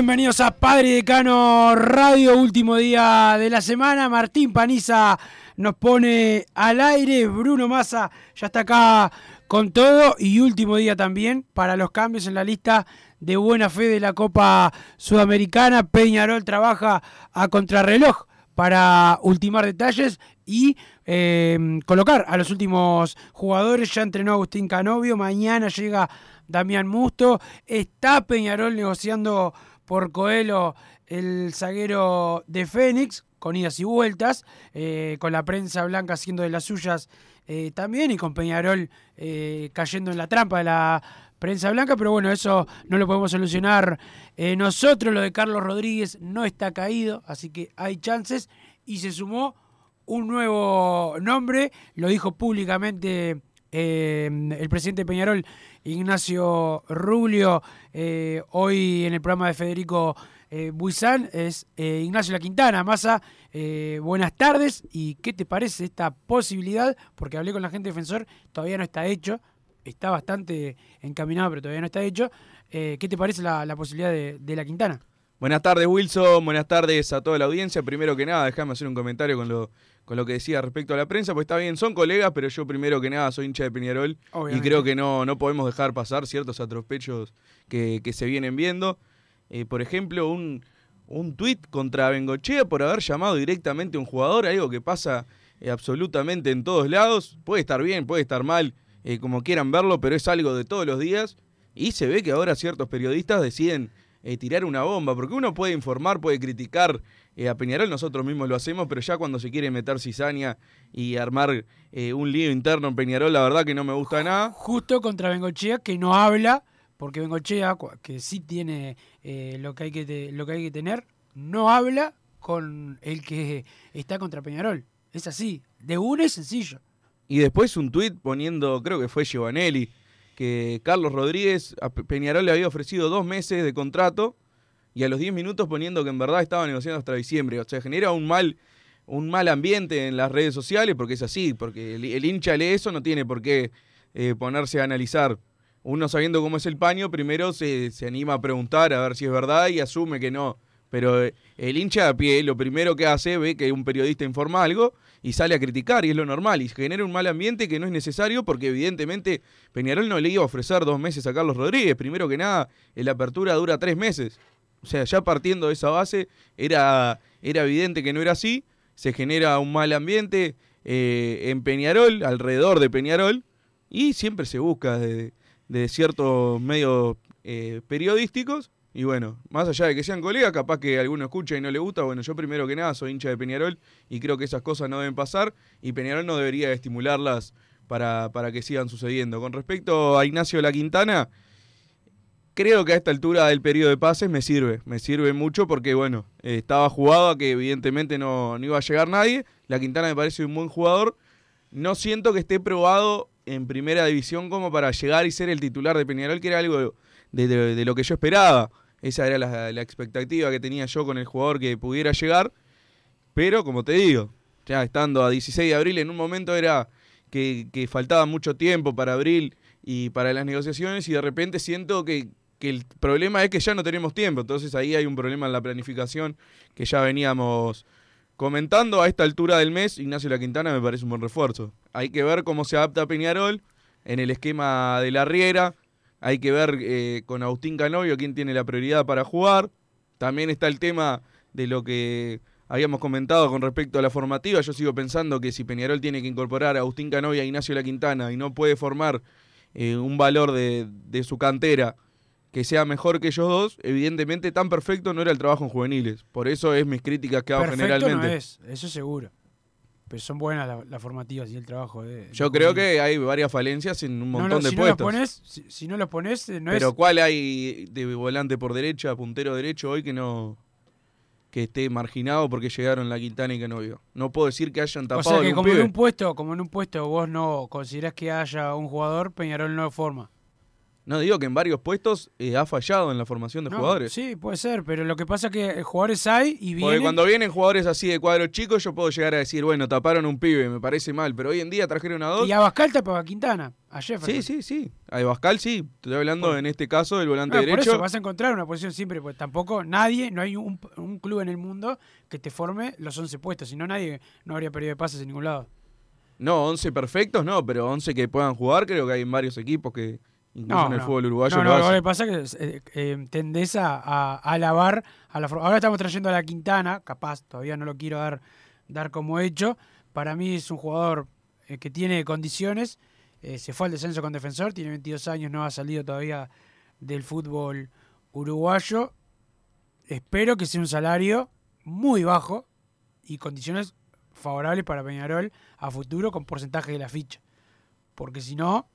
Bienvenidos a Padre Decano Radio, último día de la semana. Martín Paniza nos pone al aire, Bruno Massa ya está acá con todo y último día también para los cambios en la lista de buena fe de la Copa Sudamericana. Peñarol trabaja a contrarreloj para ultimar detalles y eh, colocar a los últimos jugadores. Ya entrenó Agustín Canovio, mañana llega Damián Musto. Está Peñarol negociando por Coelho el zaguero de Fénix, con idas y vueltas, eh, con la prensa blanca haciendo de las suyas eh, también y con Peñarol eh, cayendo en la trampa de la prensa blanca, pero bueno, eso no lo podemos solucionar nosotros. Lo de Carlos Rodríguez no está caído, así que hay chances y se sumó un nuevo nombre, lo dijo públicamente el presidente de Peñarol Ignacio Rubio, eh, hoy en el programa de Federico eh, Buizán, es eh, Ignacio La Quintana. Massa, buenas tardes. ¿Y qué te parece esta posibilidad? Porque hablé con la gente defensor, todavía no está hecho, está bastante encaminado, pero todavía no está hecho. ¿Qué te parece la, posibilidad de, La Quintana? Buenas tardes, Wilson. Buenas tardes a toda la audiencia. Primero que nada, déjame hacer un comentario con lo con lo que decía respecto a la prensa, pues está bien, son colegas, pero yo primero que nada soy hincha de Peñarol y creo que no, no podemos dejar pasar ciertos atropellos que, se vienen viendo. Eh, por ejemplo, un, un tuit contra Bengochea por haber llamado directamente a un jugador, algo que pasa eh, absolutamente en todos lados. Puede estar bien, puede estar mal, eh, como quieran verlo, pero es algo de todos los días. Y se ve que ahora ciertos periodistas deciden tirar una bomba, porque uno puede informar, puede criticar eh, a Peñarol nosotros mismos lo hacemos, pero ya cuando se quiere meter cizaña y armar eh, un lío interno en Peñarol, la verdad que no me gusta nada. Justo contra Bengochea, que no habla, porque Bengochea, que sí tiene eh, lo, que hay que lo que hay que tener, no habla con el que está contra Peñarol. Es así, de uno es sencillo. Y después un tuit poniendo, creo que fue Giovanelli, que Carlos Rodríguez a Peñarol le había ofrecido dos meses de contrato y a los 10 minutos poniendo que en verdad estaba negociando hasta diciembre. O sea, genera un mal, un mal ambiente en las redes sociales porque es así, porque el, hincha lee eso, no tiene por qué eh, ponerse a analizar. Uno sabiendo cómo es el paño, primero se, se, anima a preguntar a ver si es verdad y asume que no. Pero eh, el hincha a pie lo primero que hace, ve que un periodista informa algo y sale a criticar y es lo normal y genera un mal ambiente que no es necesario porque evidentemente Peñarol no le iba a ofrecer dos meses a Carlos Rodríguez. Primero que nada, la apertura dura tres meses. O sea, ya partiendo de esa base, era, era evidente que no era así. Se genera un mal ambiente eh, en Peñarol, alrededor de Peñarol, y siempre se busca de, ciertos medios eh, periodísticos. Y bueno, más allá de que sean colegas, capaz que alguno escucha y no le gusta. Bueno, yo primero que nada soy hincha de Peñarol y creo que esas cosas no deben pasar y Peñarol no debería estimularlas para, para que sigan sucediendo. Con respecto a Ignacio La Quintana, creo que a esta altura del periodo de pases me sirve, me sirve mucho porque, bueno, eh, estaba jugado a que evidentemente no, iba a llegar nadie. La Quintana me parece un buen jugador. No siento que esté probado en primera división como para llegar y ser el titular de Peñarol, que era algo de, lo que yo esperaba. Esa era la, expectativa que tenía yo con el jugador que pudiera llegar. Pero, como te digo, ya estando a 16 de abril, en un momento era que, faltaba mucho tiempo para abril y para las negociaciones y de repente siento que, que el problema es que ya no tenemos tiempo, entonces ahí hay un problema en la planificación que ya veníamos comentando. A esta altura del mes, Ignacio La Quintana me parece un buen refuerzo. Hay que ver cómo se adapta Peñarol en el esquema de la Riera, hay que ver eh, con Agustín Canovio quién tiene la prioridad para jugar. También está el tema de lo que habíamos comentado con respecto a la formativa. Yo sigo pensando que si Peñarol tiene que incorporar a Agustín Canovio a Ignacio La Quintana y no puede formar eh, un valor de, de su cantera que sea mejor que ellos dos. Evidentemente, tan perfecto no era el trabajo en juveniles. Por eso es mis críticas que hago Perfecto generalmente. no es, eso seguro. Pero son buenas la- las formativas y el trabajo de. de Yo creo que hay varias falencias en un No, montón no, de si no los puestos. pones, si, si no los pones, eh, no Pero es. ¿cuál hay de volante por derecha, puntero derecho hoy que no que esté marginado porque llegaron la Quintana y que no vio? No puedo decir que hayan O tapado sea que como en un puesto, como en un puesto vos no considerás que haya un jugador, Peñarol no forma. No digo que en varios puestos eh, ha fallado en la formación de No, jugadores. Sí, puede ser, pero lo que pasa es que eh, jugadores hay y Porque vienen. cuando vienen jugadores así de cuadro chico, yo puedo llegar a decir, bueno, taparon un pibe, me parece mal, pero hoy en día trajeron a dos. Y a Bascal tapaba a Quintana, a Jefferson. Sí, sí, sí. A Bascal sí. Estoy hablando Por- en este caso del volante Ah, por derecho. eso vas a encontrar una posición siempre, porque tampoco nadie, no hay un, un club en el mundo que te forme los 11 puestos, si no nadie no habría periodo de pases en ningún lado. No, 11 perfectos, no, pero 11 que puedan jugar, creo que hay en varios equipos que incluso No, en el no. fútbol uruguayo no, lo no, hacen. lo que pasa es que eh, eh, tendés a, alabar a la forma. Ahora estamos trayendo a la Quintana, capaz, todavía no lo quiero dar, dar como hecho. Para mí es un jugador eh, que tiene condiciones. se fue al descenso con defensor, tiene 22 años, no ha salido todavía del fútbol uruguayo. Espero que sea un salario muy bajo y condiciones favorables para Peñarol a futuro con porcentaje de la ficha. Porque si no,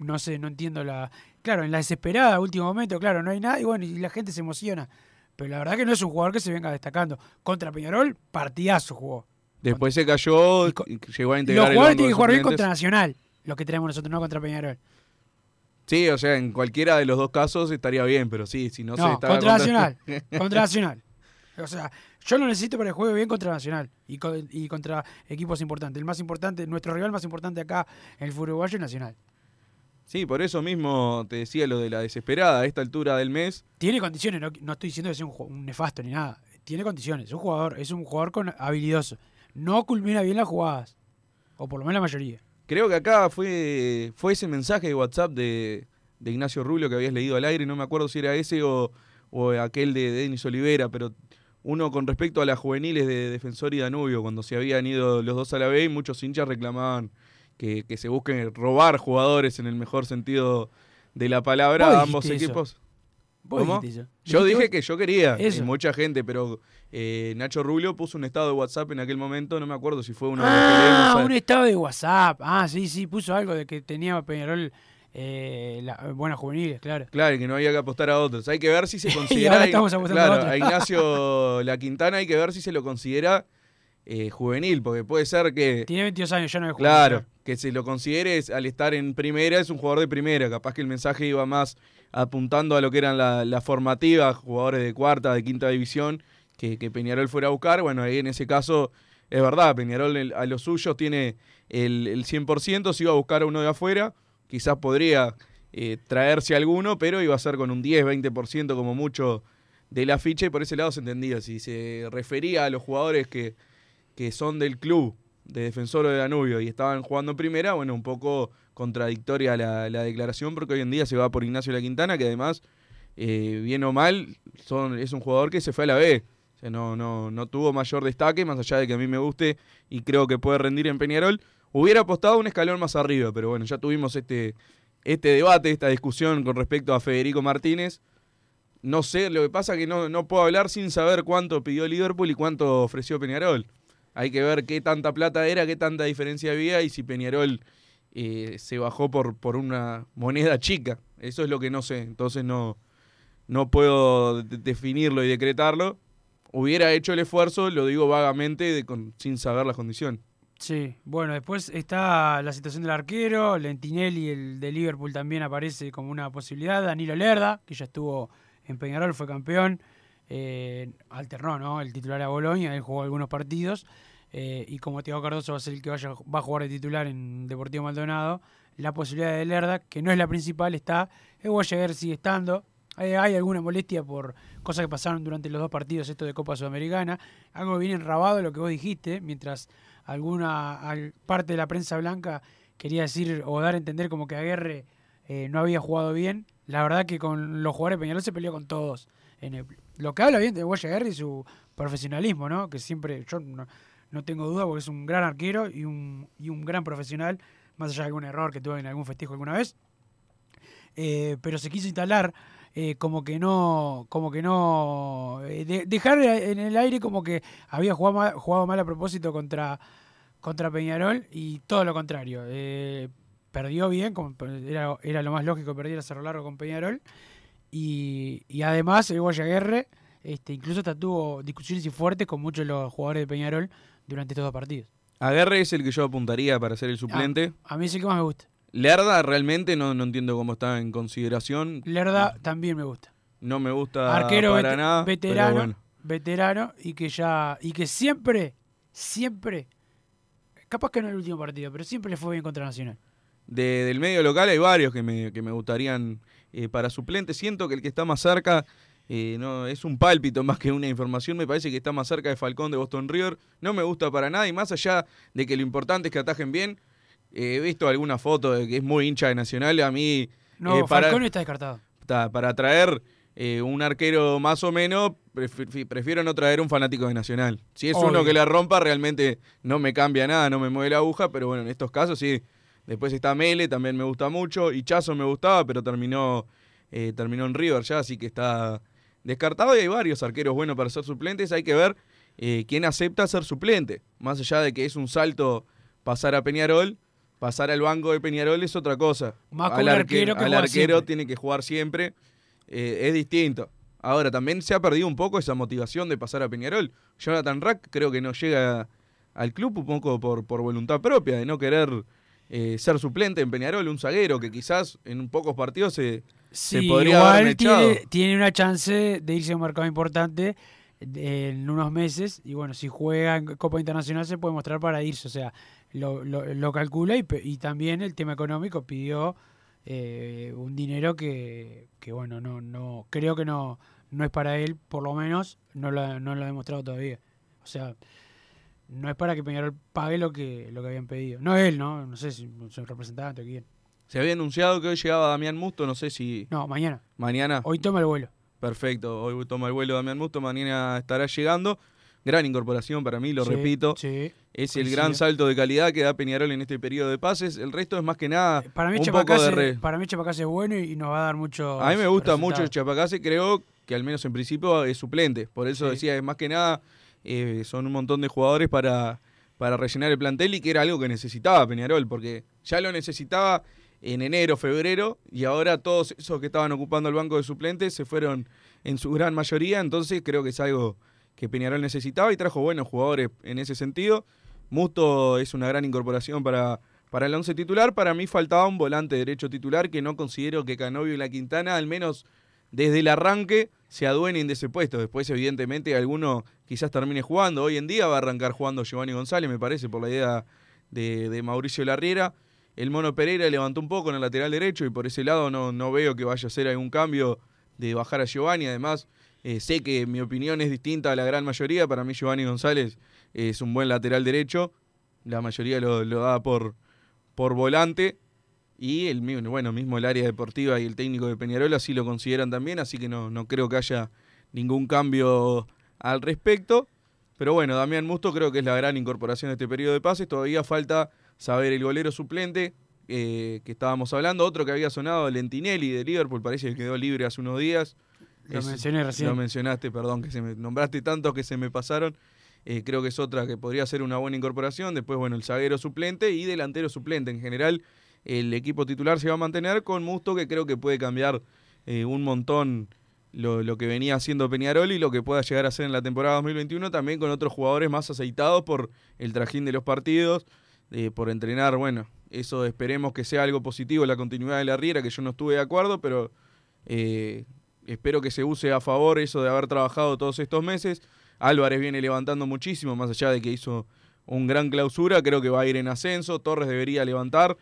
no sé, no entiendo la. Claro, en la desesperada, último momento, claro, no hay nada y bueno, y la gente se emociona. Pero la verdad que no es un jugador que se venga destacando. Contra Peñarol, partidazo jugó. Después se cayó, y llegó a Los integrar el jugadores tienen que jugar bien contra Nacional, los que tenemos nosotros, no contra Peñarol. Sí, o sea, en cualquiera de los dos casos estaría bien, pero sí, si no, No, se está contra Nacional. contra Nacional. O sea, yo lo necesito para que juegue bien contra Nacional y, co- y contra equipos importantes. El más importante, nuestro rival más importante acá en el fútbol uruguayo es Nacional. Sí, por eso mismo te decía lo de la desesperada a esta altura del mes. Tiene condiciones, no, no estoy diciendo que sea un nefasto ni nada. Tiene condiciones, es un jugador, es un jugador con habilidoso. No culmina bien las jugadas. O por lo menos la mayoría. Creo que acá fue, fue ese mensaje de WhatsApp de, de Ignacio Rubio que habías leído al aire, no me acuerdo si era ese o, o aquel de Denis Olivera, pero uno con respecto a las juveniles de Defensor y Danubio, cuando se habían ido los dos a la B y muchos hinchas reclamaban que, que se busquen robar jugadores en el mejor sentido de la palabra a ambos eso. equipos. ¿Cómo? Yo dije vos- que yo quería, Eso. y mucha gente, pero eh, Nacho Rubio puso un estado de WhatsApp en aquel momento, no me acuerdo si fue uno de los Ah, un estado de WhatsApp. Ah, sí, sí, puso algo de que tenía Peñarol eh, la- buenas juveniles, claro. Claro, que no había que apostar a otros. Hay que ver si se Y considera. ahora estamos apostando a claro, otros. a Ignacio La Quintana hay que ver si se lo considera eh, juvenil, porque puede ser que. Tiene 22 años, ya no es Claro, que se lo considere es- al estar en primera, es un jugador de primera. Capaz que el mensaje iba más apuntando a lo que eran la, la formativa, jugadores de cuarta, de quinta división, que, que Peñarol fuera a buscar. Bueno, ahí en ese caso es verdad, Peñarol el- a los suyos tiene el, el 100%, si iba a buscar a uno de afuera, quizás podría eh, traerse alguno, pero iba a ser con un 10, 20% como mucho de la ficha y por ese lado se entendía. Si se refería a los jugadores que, que son del club de Defensor de Danubio y estaban jugando primera, bueno, un poco contradictoria la, la declaración porque hoy en día se va por Ignacio La Quintana, que además, eh, bien o mal, es un jugador que se fue a la B. O sea, no, no, no tuvo mayor destaque, más allá de que a mí me guste y creo que puede rendir en Peñarol. Hubiera apostado un escalón más arriba, pero bueno, ya tuvimos este, este debate, esta discusión con respecto a Federico Martínez. No sé, lo que pasa es que no, no puedo hablar sin saber cuánto pidió Liverpool y cuánto ofreció Peñarol. Hay que ver qué tanta plata era, qué tanta diferencia había y si Peñarol eh, se bajó por, por una moneda chica. Eso es lo que no sé. Entonces no, no puedo de- definirlo y decretarlo. Hubiera hecho el esfuerzo, lo digo vagamente, con- sin saber las condiciones. Sí, bueno, después está la situación del arquero, Lentinelli, el de Liverpool también aparece como una posibilidad, Danilo Lerda, que ya estuvo en Peñarol, fue campeón, eh, alternó, ¿no? El titular a Boloña, él jugó algunos partidos, eh, y como Thiago Cardoso va a ser el que vaya, va a jugar de titular en Deportivo Maldonado, la posibilidad de Lerda, que no es la principal, está, el Guayaguer sigue estando, hay, hay alguna molestia por cosas que pasaron durante los dos partidos, esto de Copa Sudamericana, algo viene enrabado lo que vos dijiste, mientras alguna al- parte de la prensa blanca quería decir o dar a entender como que Aguerre eh, no había jugado bien. La verdad que con los jugadores de se peleó con todos. En el- lo que habla bien de Guaya Aguerre y su profesionalismo, ¿no? Que siempre, yo no, tengo duda porque es un gran arquero y un, y un gran profesional, más allá de algún error que tuvo en algún festejo alguna vez. eh, pero se quiso instalar eh, como que no, como que no, eh, de- dejar en el aire como que había jugado mal, jugado mal a propósito contra, contra Peñarol y todo lo contrario. Perdió bien, era, era lo más lógico, perdiera a Cerro Largo con Peñarol. Y, y además el Guayaguerre este, incluso hasta tuvo discusiones y fuertes con muchos de los jugadores de Peñarol durante estos dos partidos. Aguerre es el que yo apuntaría para ser el suplente. a mí es el que más me gusta. Lerda realmente no, no entiendo cómo está en consideración. Lerda también me gusta. No me gusta Arquero para nada. veterano, bueno. veterano y que ya y que siempre, siempre, capaz que no en el último partido, pero siempre le fue bien contra Nacional. De- del medio local hay varios que me, que me gustarían eh, para suplente. Siento que el que está más cerca eh, no es un pálpito más que una información. Me parece que está más cerca de Falcón de Boston River. No me gusta para nada y más allá de que lo importante es que atajen bien. eh, he visto alguna foto de que es muy hincha de Nacional. A mí, No, para, Falcón está descartado. ta- para traer un arquero más o menos, prefi- prefiero no traer un fanático de Nacional. Si es uno que la rompa, realmente no me cambia nada, no me mueve la aguja, pero bueno, en estos casos sí. Después está Mele, también me gusta mucho. Y Chazo me gustaba, pero terminó, eh, terminó en River ya, así que está descartado. Y hay varios arqueros buenos para ser suplentes. Hay que ver eh, quién acepta ser suplente. Más allá de que es un salto pasar a Peñarol, pasar al banco de Peñarol es otra cosa. Más con al arquero que al arquero siempre. tiene que jugar siempre. eh, es distinto. Ahora, también se ha perdido un poco esa motivación de pasar a Peñarol. Jonathan Rack creo que no llega al club un poco por, por voluntad propia, de no querer eh, ser suplente en Peñarol, un zaguero que quizás en pocos partidos se, se Sí, podría haber igual tiene, echado. tiene una chance de irse a un mercado importante en unos meses y bueno, si juega en Copa Internacional se puede mostrar para irse, o sea, lo, lo- lo calcula y, y también el tema económico pidió eh, un dinero que, que bueno, no, no creo que no, no es para él, por lo menos no lo, no lo ha demostrado todavía. O sea, no es para que Peñarol pague lo que, lo que habían pedido. No él, ¿no? No sé si es un representante o quién. Se había anunciado que hoy llegaba Damián Musto, no sé si No, mañana. mañana. Hoy toma el vuelo. Perfecto, hoy toma el vuelo Damián Musto, mañana estará llegando. Gran incorporación para mí, lo Sí, repito. Sí. Es el gran salto de calidad que da Peñarol en este periodo de pases. El resto es más que nada Para mí, un poco Chapacase, de re- para mí Chapacase es bueno y, y nos va a dar mucho. A mí me gusta mucho Chapacase, creo que al menos en principio es suplente. Por eso Sí. decía, es más que nada, eh, son un montón de jugadores para, para rellenar el plantel y que era algo que necesitaba Peñarol, porque ya lo necesitaba en enero, febrero, y ahora todos esos que estaban ocupando el banco de suplentes se fueron en su gran mayoría, entonces creo que es algo que Peñarol necesitaba y trajo buenos jugadores en ese sentido. Musto es una gran incorporación para, para el once titular. Para mí faltaba un volante derecho titular que no considero que Canovio y La Quintana, al menos desde el arranque, se adueñen de ese puesto. Después, evidentemente, alguno quizás termine jugando. Hoy en día va a arrancar jugando Giovanni González, me parece, por la idea de, de Mauricio Larriera. El Mono Pereira levantó un poco en el lateral derecho y por ese lado no, no veo que vaya a hacer algún cambio de bajar a Giovanni. Además, eh, sé que mi opinión es distinta a la gran mayoría. Para mí Giovanni González es un buen lateral derecho. La mayoría lo, lo da por, por volante. Y el bueno, mismo el área deportiva y el técnico de Peñarol así lo consideran también, así que no, no creo que haya ningún cambio al respecto. Pero bueno, Damián Musto creo que es la gran incorporación de este periodo de pases. Todavía falta saber el golero suplente eh, que estábamos hablando. Otro que había sonado, Lentinelli de Liverpool, parece que quedó libre hace unos días. Lo Es- mencioné recién. Lo mencionaste, perdón, que se me nombraste tantos que se me pasaron. Eh, creo que es otra que podría ser una buena incorporación. Después, bueno, el zaguero suplente y delantero suplente. En general, el equipo titular se va a mantener con Musto, que creo que puede cambiar eh, un montón lo, lo que venía haciendo Peñarol y lo que pueda llegar a hacer en la temporada 2021, también con otros jugadores más aceitados por el trajín de los partidos, eh, por entrenar. Bueno, eso esperemos que sea algo positivo, la continuidad de la Riera, que yo no estuve de acuerdo, pero eh, espero que se use a favor eso de haber trabajado todos estos meses. Álvarez viene levantando muchísimo, más allá de que hizo un gran clausura, creo que va a ir en ascenso, Torres debería levantar,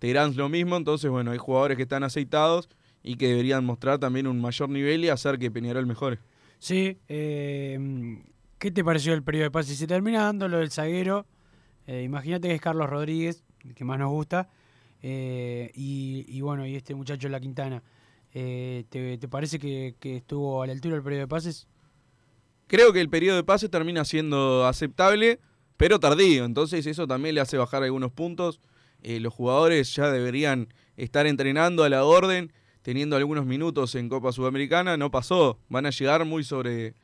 Terán lo mismo, entonces bueno, hay jugadores que están aceitados y que deberían mostrar también un mayor nivel y hacer que Peñarol mejore. Sí, eh, ¿qué te pareció el periodo de pase? Si se termina dando lo del zaguero, eh, imagínate que es Carlos Rodríguez, el que más nos gusta, eh, y, y bueno, y este muchacho La Quintana. Eh, ¿te, te parece que, que estuvo a la altura del periodo de pases? Creo que el periodo de pase termina siendo aceptable, pero tardío. Entonces eso también le hace bajar algunos puntos. Eh, los jugadores ya deberían estar entrenando a la orden. teniendo algunos minutos en Copa Sudamericana, no pasó. Van a llegar muy sobre,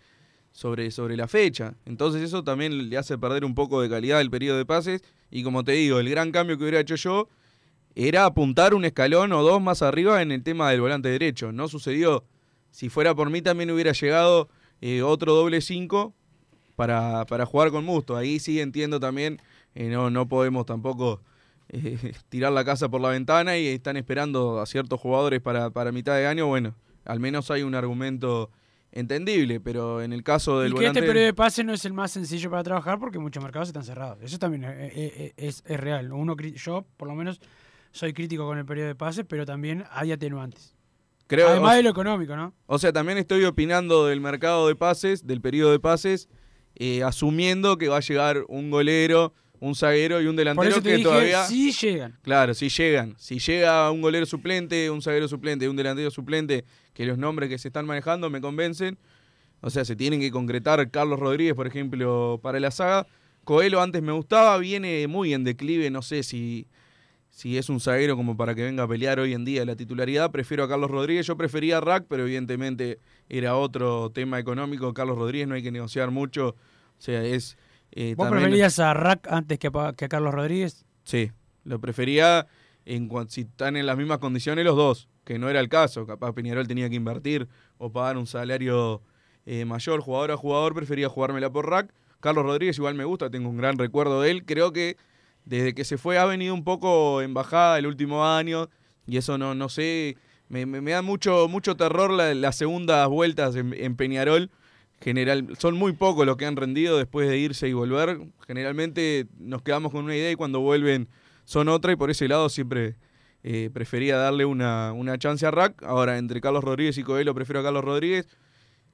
sobre, sobre la fecha. Entonces eso también le hace perder un poco de calidad el periodo de pases. Y como te digo, el gran cambio que hubiera hecho yo era apuntar un escalón o dos más arriba en el tema del volante derecho. No sucedió. Si fuera por mí también hubiera llegado eh, otro doble 5 para, para jugar con Musto. Ahí sí entiendo también, eh, no, no podemos tampoco eh, tirar la casa por la ventana y están esperando a ciertos jugadores para, para mitad de año. Bueno, al menos hay un argumento entendible, pero en el caso del y que volante... este periodo de pase no es el más sencillo para trabajar porque muchos mercados están cerrados. Eso también es, es- es- es real. Uno, yo, por lo menos, soy crítico con el periodo de pase, pero también hay atenuantes. creo, Además o, de lo económico, ¿no? o sea, también estoy opinando del mercado de pases, del periodo de pases, eh, asumiendo que va a llegar un golero, un zaguero y un Por delantero eso te que dije, todavía... sí llegan. Claro, si llegan. Si llega un golero suplente, un zaguero suplente, un delantero suplente, que los nombres que se están manejando me convencen. O sea, se tienen que concretar Carlos Rodríguez, por ejemplo, para la saga. Coelho antes me gustaba, viene muy en declive, no sé si, si es un zaguero como para que venga a pelear hoy en día la titularidad. Prefiero a Carlos Rodríguez, yo prefería a Rack, pero evidentemente era otro tema económico. Carlos Rodríguez no hay que negociar mucho. O sea, es... eh, ¿Vos también- preferías a Rack antes que a, que a Carlos Rodríguez? Sí, lo prefería en si están en las mismas condiciones los dos, que no era el caso. Capaz Peñarol tenía que invertir o pagar un salario eh, mayor, jugador a jugador, prefería jugármela por rack. Carlos Rodríguez igual me gusta, tengo un gran recuerdo de él. Creo que desde que se fue ha venido un poco en bajada el último año y eso no, no sé, me, me- me da mucho, mucho terror la- las segundas vueltas en, en Peñarol. General, son muy pocos los que han rendido después de irse y volver. Generalmente nos quedamos con una idea y cuando vuelven son otra y por ese lado siempre eh, prefería darle una, una chance a Rack. Ahora, entre Carlos Rodríguez y Coelho prefiero a Carlos Rodríguez.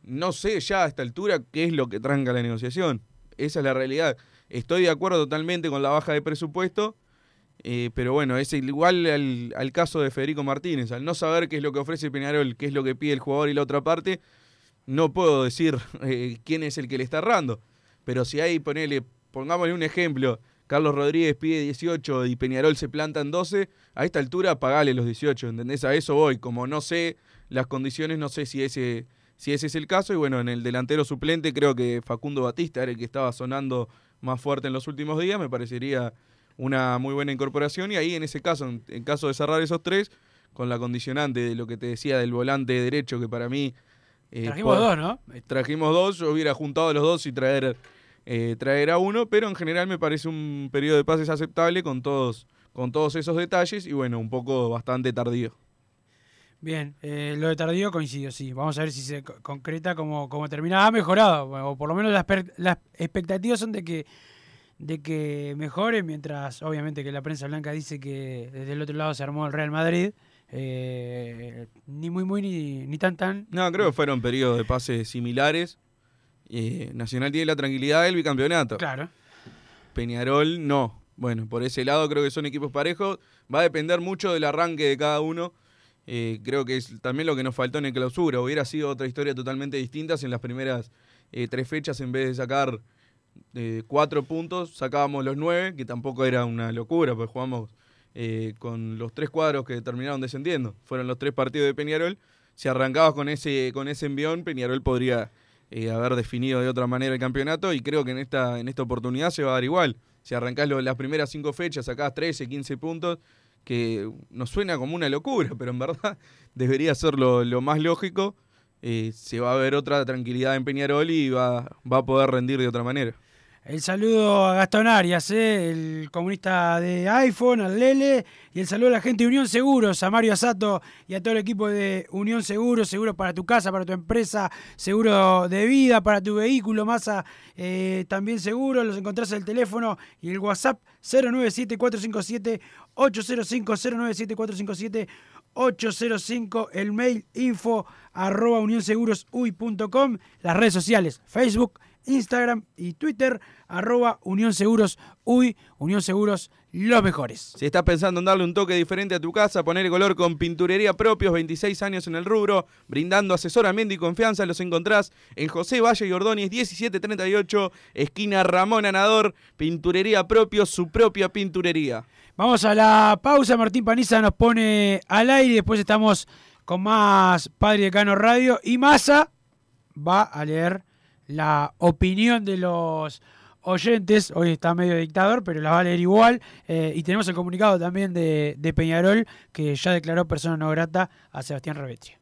No sé ya a esta altura qué es lo que tranca la negociación. Esa es la realidad. Estoy de acuerdo totalmente con la baja de presupuesto, eh, pero bueno, es igual al, al caso de Federico Martínez. Al no saber qué es lo que ofrece Peñarol, qué es lo que pide el jugador y la otra parte, no puedo decir eh, quién es el que le está errando. Pero si hay, ponele, pongámosle un ejemplo, Carlos Rodríguez pide 18 y Peñarol se planta en 12, a esta altura pagale los 18, ¿entendés? A eso voy. Como no sé las condiciones, no sé si ese, si ese es el caso. Y bueno, en el delantero suplente creo que Facundo Batista era el que estaba sonando más fuerte en los últimos días. Me parecería una muy buena incorporación. Y ahí en ese caso, en, en caso de cerrar esos tres, con la condicionante de lo que te decía del volante derecho, que para mí... eh, Trajimos por- dos, ¿no? trajimos dos, yo hubiera juntado a los dos y traer, eh, traer a uno, pero en general me parece un periodo de pases aceptable con todos, con todos esos detalles y bueno, un poco bastante tardío. Bien, eh, lo de tardío coincido, sí. Vamos a ver si se co- concreta como, como termina. Ha mejorado, o por lo menos las, las expectativas son de que, de que mejore, mientras obviamente que la prensa blanca dice que desde el otro lado se armó el Real Madrid. Eh, ni muy muy ni, ni tan tan. No, creo que fueron periodos de pases similares. Eh, Nacional tiene la tranquilidad del bicampeonato. Claro. Peñarol no. Bueno, por ese lado creo que son equipos parejos. Va a depender mucho del arranque de cada uno. Eh, creo que es también lo que nos faltó en el clausura. Hubiera sido otra historia totalmente distinta si en las primeras tres fechas, en vez de sacar cuatro puntos, sacábamos los nueve, que tampoco era una locura, pues jugamos eh, con los tres cuadros que terminaron descendiendo. Fueron los tres partidos de Peñarol. Si arrancabas con ese, con ese envión, Peñarol podría eh, haber definido de otra manera el campeonato y creo que en esta, en esta oportunidad se va a dar igual. Si arrancás lo- las primeras cinco fechas, sacás 13, 15 puntos, que nos suena como una locura, pero en verdad debería ser lo, lo más lógico. Eh, se va a ver otra tranquilidad en Peñarol y va, va a poder rendir de otra manera. El saludo a Gastón Arias, eh, el comunista de iPhone, al Lele, y el saludo a la gente de Unión Seguros, a Mario Asato y a todo el equipo de Unión Seguros, seguro para tu casa, para tu empresa, seguro de vida, para tu vehículo, masa eh, también seguro, los encontrás en el teléfono y el WhatsApp 097-457-805, 097-457-805, el mail info arroba unionsegurosui.com, las redes sociales, Facebook, Instagram y Twitter, arroba Unión Seguros Uy, Unión Seguros, los mejores. Si estás pensando en darle un toque diferente a tu casa, poner color con pinturería propios, 26 años en el rubro, brindando asesoramiento y confianza, los encontrás en José Valle y Ordóñez 1738, esquina Ramón Anador, pinturería propios, su propia pinturería. Vamos a la pausa, Martín Paniza nos pone al aire y después estamos con más Padre Decano Radio y Massa va a leer la opinión de los oyentes. Hoy está medio dictador, pero la va a leer igual. Eh, y tenemos el comunicado también de, de Peñarol, que ya declaró persona no grata a Sebastián Revetria.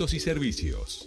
y servicios.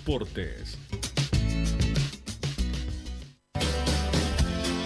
Deportes.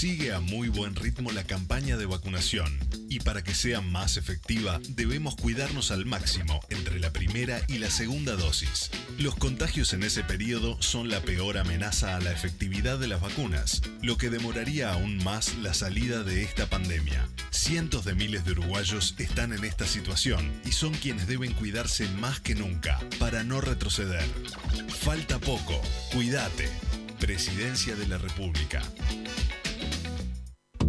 Sigue a muy buen ritmo la campaña de vacunación y para que sea más efectiva debemos cuidarnos al máximo entre la primera y la segunda dosis. Los contagios en ese periodo son la peor amenaza a la efectividad de las vacunas, lo que demoraría aún más la salida de esta pandemia. Cientos de miles de uruguayos están en esta situación y son quienes deben cuidarse más que nunca para no retroceder. Falta poco, cuídate. Presidencia de la República.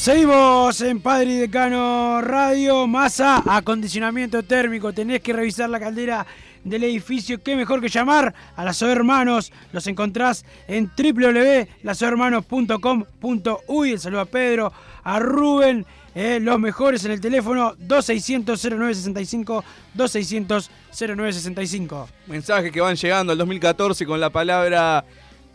Seguimos en Padre y Decano Radio. Masa, acondicionamiento térmico. Tenés que revisar la caldera del edificio. Qué mejor que llamar a las Hermanos. Los encontrás en www.lasohermanos.com.uy. El saludo a Pedro, a Rubén. eh, los mejores en el teléfono 2600-0965. 2600-0965. Mensajes que van llegando al 2014 con la palabra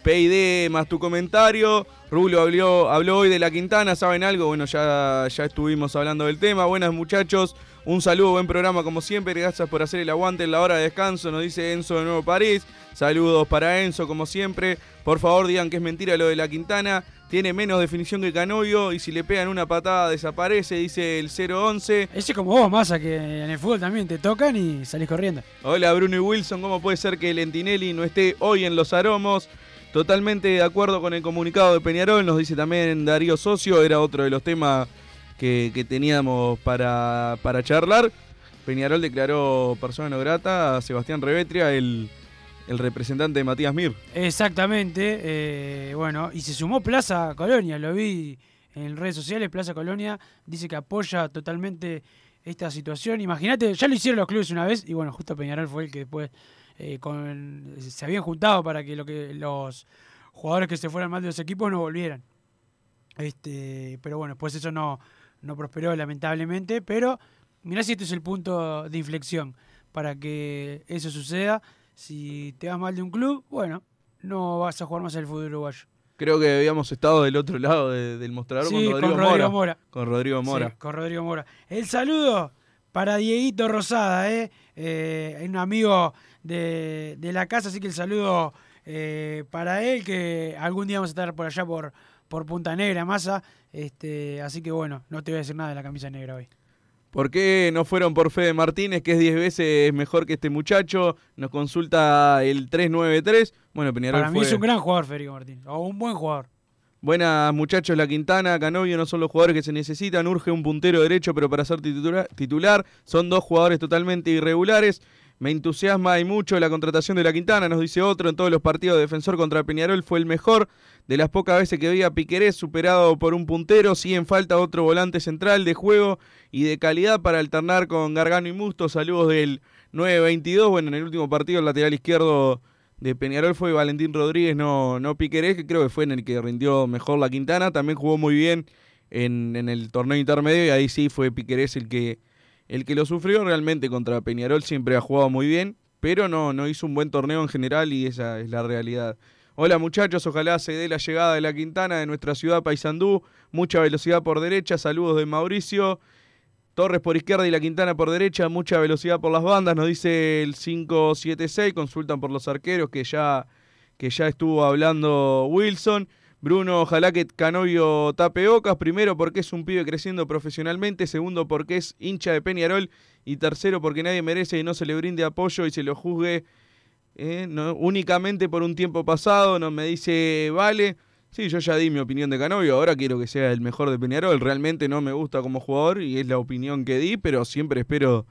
PID más tu comentario. Rulo habló, habló hoy de la Quintana, ¿saben algo? Bueno, ya, ya estuvimos hablando del tema. Buenas muchachos, un saludo, buen programa como siempre. Gracias por hacer el aguante en la hora de descanso, nos dice Enzo de Nuevo París. Saludos para Enzo como siempre. Por favor digan que es mentira lo de la Quintana. Tiene menos definición que Canovio y si le pegan una patada desaparece, dice el 011. Ese es como vos, Masa, que en el fútbol también te tocan y salís corriendo. Hola Bruno y Wilson, ¿cómo puede ser que Lentinelli no esté hoy en los aromos? Totalmente de acuerdo con el comunicado de Peñarol, nos dice también Darío Socio, era otro de los temas que, teníamos para, para charlar. Peñarol declaró persona no grata a Sebastián Revetria, el, el representante de Matías Mir. Exactamente, eh, bueno, y se sumó Plaza Colonia, lo vi en redes sociales, Plaza Colonia dice que apoya totalmente esta situación. Imagínate, ya lo hicieron los clubes una vez y bueno, justo Peñarol fue el que después eh, con, se habían juntado para que, lo que los jugadores que se fueran mal de los equipos no volvieran. Este, pero bueno, pues eso no, no prosperó lamentablemente, pero mirá si este es el punto de inflexión para que eso suceda. Si te vas mal de un club, bueno, no vas a jugar más el fútbol uruguayo. Creo que habíamos estado del otro lado de- del mostrador Sí, con, Rodrigo, con Rodrigo Mora. Mora. Con Rodrigo Mora. Sí, con Rodrigo Mora. El saludo para Dieguito Rosada, ¿eh? Eh, un amigo de, de la casa, así que el saludo eh, para él, que algún día vamos a estar por allá por, por Punta Negra, Masa. Este, así que bueno, no te voy a decir nada de la camisa negra hoy. ¿Por qué no fueron por Fede Martínez, que es 10 veces mejor que este muchacho? Nos consulta el 393. Bueno, Peñarol Para mí fue- es un gran jugador, Federico Martín, o un buen jugador. Buenas muchachos, La Quintana, Canovio no son los jugadores que se necesitan, urge un puntero derecho, pero para ser titula- titular son dos jugadores totalmente irregulares. Me entusiasma y mucho la contratación de La Quintana, nos dice otro, en todos los partidos de defensor contra Peñarol fue el mejor. De las pocas veces que vi a Piquerés superado por un puntero, sí en falta otro volante central de juego y de calidad para alternar con Gargano y Musto. Saludos del 9-22. Bueno, en el último partido el lateral izquierdo de Peñarol fue Valentín Rodríguez, no, no Piquerés, que creo que fue en el que rindió mejor la Quintana. También jugó muy bien en, en el torneo intermedio y ahí sí fue Piquerés el que, el que lo sufrió. Realmente contra Peñarol siempre ha jugado muy bien, pero no, no hizo un buen torneo en general y esa es la realidad. Hola muchachos, ojalá se dé la llegada de la Quintana de nuestra ciudad Paysandú. Mucha velocidad por derecha, saludos de Mauricio. Torres por izquierda y la Quintana por derecha, mucha velocidad por las bandas, nos dice el 576, consultan por los arqueros que ya, que ya estuvo hablando Wilson. Bruno, ojalá que Canovio tape ocas, primero porque es un pibe creciendo profesionalmente, segundo porque es hincha de Peñarol y tercero porque nadie merece que no se le brinde apoyo y se lo juzgue eh, únicamente por un tiempo pasado, no me dice vale. Sí, yo ya di mi opinión de Canovio, ahora quiero que sea el mejor de Peñarol. Realmente no me gusta como jugador y es la opinión que di, pero siempre espero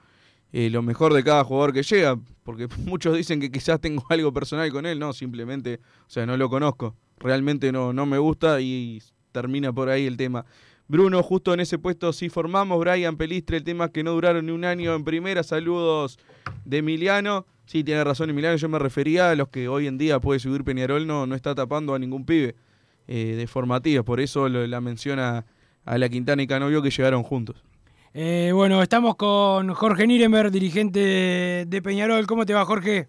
eh, lo mejor de cada jugador que llega, porque muchos dicen que quizás tengo algo personal con él, no, simplemente, o sea, no lo conozco. Realmente no, no me gusta y termina por ahí el tema. Bruno, justo en ese puesto sí formamos. Brian Pelistre, el tema es que no duraron ni un año en primera. Saludos de Emiliano. Sí, tiene razón Emiliano, yo me refería a los que hoy en día puede subir Peñarol, no, no está tapando a ningún pibe eh, de formativas. Por eso lo- la menciona a la Quintana y Canovio que llegaron juntos. Eh, bueno, estamos con Jorge Nirenberg, dirigente de, Peñarol. ¿Cómo te va, Jorge?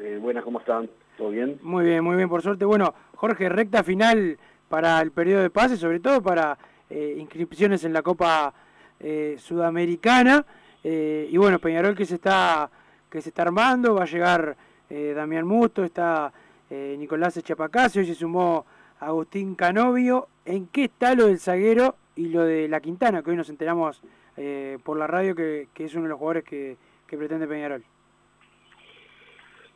Eh, buenas, ¿cómo están? ¿Todo bien? Muy bien, muy bien, por suerte. Bueno, Jorge, recta final para el periodo de pase, sobre todo para eh, inscripciones en la Copa eh, Sudamericana. Eh, y bueno, Peñarol que se está que se está armando, va a llegar eh, Damián Musto, está eh, Nicolás Echapacasio, hoy se sumó Agustín Canovio. ¿En qué está lo del zaguero y lo de la Quintana? Que hoy nos enteramos eh, por la radio que, que es uno de los jugadores que, pretende Peñarol.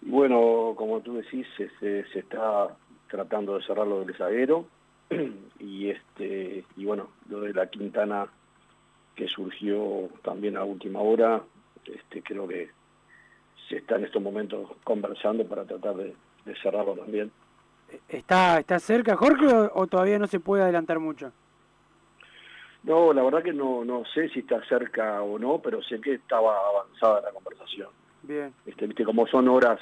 Bueno, como tú decís, se, se- se está tratando de cerrar lo del zaguero y este y bueno, lo de la Quintana que surgió también a última hora, este creo que se está en estos momentos conversando para tratar de, de cerrarlo también. ¿Está, está cerca Jorge o, o todavía no se puede adelantar mucho? No, la verdad que no, no sé si está cerca o no, pero sé que estaba avanzada la conversación. Bien. Este, viste, como son horas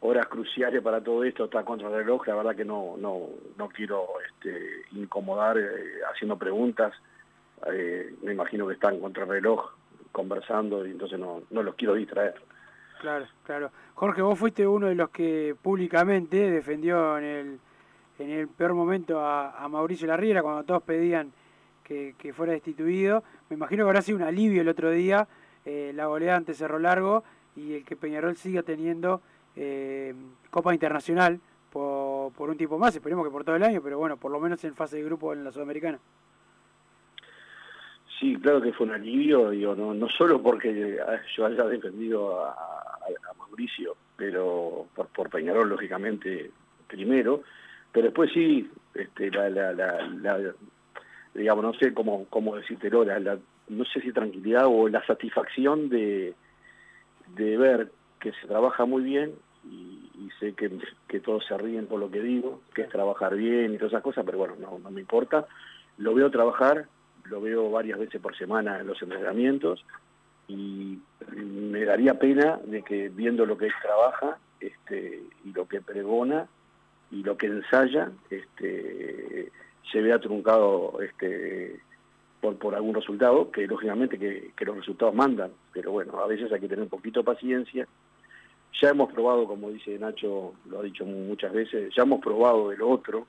horas cruciales para todo esto, está contra el reloj, la verdad que no no no quiero este, incomodar eh, haciendo preguntas. Eh, me imagino que están contra el reloj conversando y entonces no, no los quiero distraer. Claro, claro. Jorge, vos fuiste uno de los que públicamente defendió en el, en el peor momento a, Mauricio Larriera cuando todos pedían que, que fuera destituido. Me imagino que habrá sido un alivio el otro día eh, la goleada ante Cerro Largo y el que Peñarol siga teniendo eh, Copa Internacional por, por un tiempo más, esperemos que por todo el año, pero bueno, por lo menos en fase de grupo en la Sudamericana. Sí, claro que fue un alivio, digo, no, no solo porque yo haya defendido a, a- Mauricio, pero por, Peñarol, lógicamente, primero, pero después sí, este, la, la, la, digamos, no sé cómo, cómo decírtelo, la, no sé si tranquilidad o la satisfacción de, de ver que se trabaja muy bien y, y sé que, que todos se ríen por lo que digo, que es trabajar bien y todas esas cosas, pero bueno, no, no me importa. Lo veo trabajar, lo veo varias veces por semana en los entrenamientos y me daría pena de que viendo lo que él trabaja este, y lo que pregona y lo que ensaya, este, se vea truncado este, por, por algún resultado, que lógicamente que, los resultados mandan, pero bueno, a veces hay que tener un poquito de paciencia. Ya hemos probado, como dice Nacho, lo ha dicho muchas veces, ya hemos probado de lo otro,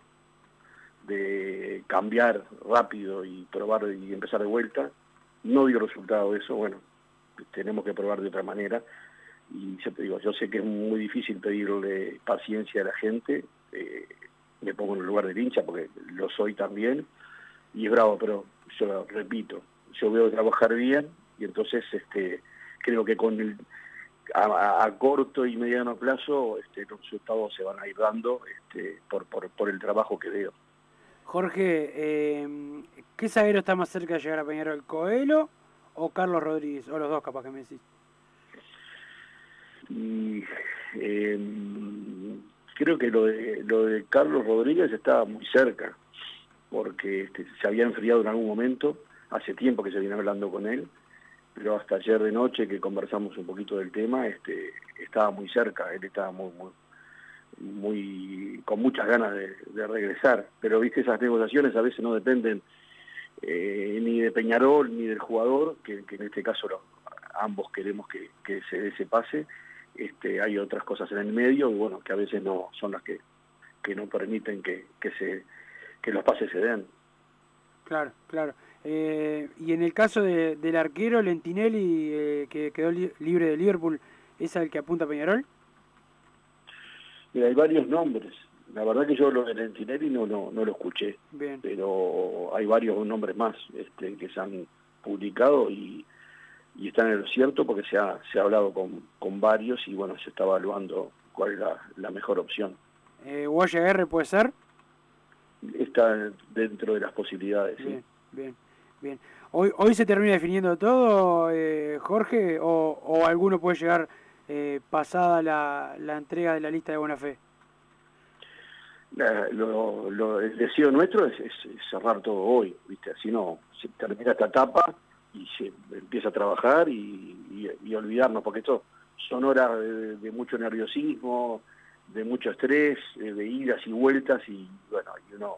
de cambiar rápido y probar y empezar de vuelta. No dio resultado eso, bueno, tenemos que probar de otra manera. Y yo te digo, yo sé que es muy difícil pedirle paciencia a la gente, eh, me pongo en el lugar del hincha porque lo soy también, y es bravo, pero yo lo repito, yo veo trabajar bien y entonces este creo que con el a, corto y mediano plazo este, los resultados se van a ir dando este, por, por, por el trabajo que veo. Jorge, eh, ¿qué zaguero está más cerca de llegar a Peñarol, Coelho o Carlos Rodríguez? O los dos, capaz que me decís. Eh, creo que lo de, lo de Carlos Rodríguez estaba muy cerca, porque este, se había enfriado en algún momento, hace tiempo que se viene hablando con él, pero hasta ayer de noche que conversamos un poquito del tema, este, estaba muy cerca, él estaba muy, muy, muy con muchas ganas de, de regresar, pero viste esas negociaciones a veces no dependen eh, ni de Peñarol ni del jugador, que, que en este caso ambos queremos que, que se dé ese pase, este, hay otras cosas en el medio, y bueno, que a veces no son las que, que no permiten que, que se que los pases se den. Claro, claro. Eh, y en el caso de- del arquero Lentinelli, eh, que quedó li- libre de Liverpool, ¿es al que apunta Peñarol? Mira, hay varios nombres. La verdad que yo lo de Lentinelli no, no, no lo escuché, Bien. pero hay varios nombres más este, que se han publicado y, y están en lo cierto porque se ha, se ha hablado con, con varios y bueno, se está evaluando cuál es la, la mejor opción. Eh, Guaya R puede ser. Está dentro de las posibilidades. sí. Bien, bien, bien. ¿Hoy, hoy se termina definiendo todo, eh, Jorge, o, o alguno puede llegar eh, pasada la, la entrega de la lista de buena fe? Eh, lo, el deseo nuestro es, cerrar todo hoy, ¿viste? Así no, se termina esta etapa y se empieza a trabajar y, olvidarnos, porque esto son horas de, mucho nerviosismo, de mucho estrés, eh, de idas y vueltas y bueno, y uno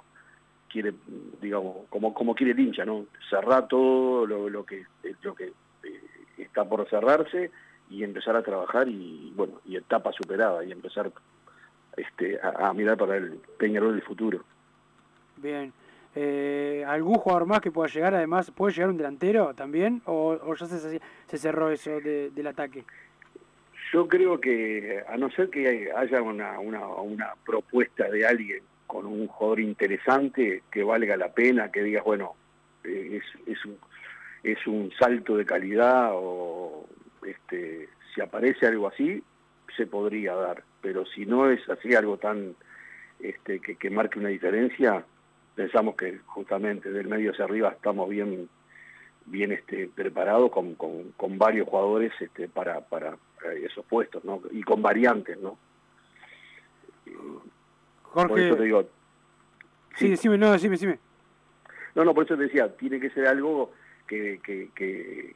quiere, digamos, como, como quiere el hincha, ¿no? Cerrar todo lo, lo que, lo que eh, está por cerrarse y empezar a trabajar y bueno, y etapa superada y empezar este, a, a mirar para el Peñarol del futuro. Bien. Eh, ¿Algún jugador más que pueda llegar? Además, ¿puede llegar un delantero también? ¿O, o ya se, se cerró eso de- del ataque? Yo creo que, a no ser que haya una, una, una propuesta de alguien con un jugador interesante que valga la pena, que digas, bueno, eh, es, es, un, es un salto de calidad o este, si aparece algo así, se podría dar. Pero si no es así algo tan este, que, que marque una diferencia, pensamos que justamente del medio hacia arriba estamos bien bien este, preparados con, con, con varios jugadores este, para, para eh, esos puestos, ¿no? Y con variantes, ¿no? Jorge, Por eso te digo, sí, decime, no, decime, decime. no, no, por eso te decía, tiene que ser algo que, que, que,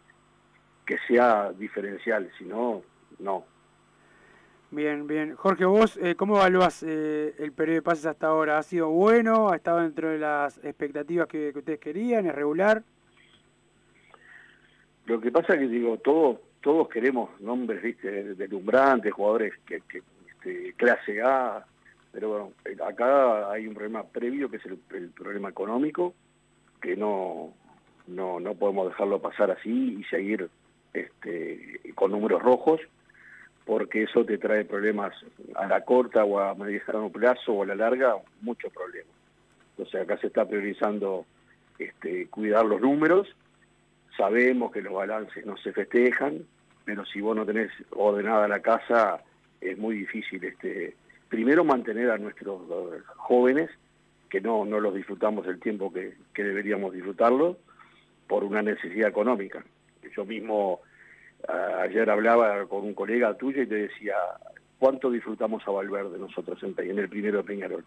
que sea diferencial, si no, no. Bien, bien. Jorge, vos, eh, ¿cómo evaluás eh, el periodo de pases hasta ahora? ¿Ha sido bueno? ¿Ha estado dentro de las expectativas que, ustedes querían? ¿Es regular? Lo que pasa es que digo, todos todos queremos nombres, viste, deslumbrantes, jugadores que, que este, clase A, pero bueno, eh, acá hay un problema previo que es el, el problema económico, que no, no, no podemos dejarlo pasar así y seguir este, con números rojos, porque eso te trae problemas a la corta o a mediano plazo o a la larga, muchos problemas. Entonces acá se está priorizando este, cuidar los números, sabemos que los balances no se festejan, pero si vos no tenés ordenada la casa, es muy difícil este primero mantener a nuestros eh, jóvenes, que no, no los disfrutamos el tiempo que, que deberíamos disfrutarlo, por una necesidad económica. Yo mismo ayer hablaba con un colega tuyo y te decía, ¿cuánto disfrutamos a Valverde nosotros en, el primero de Peñarol?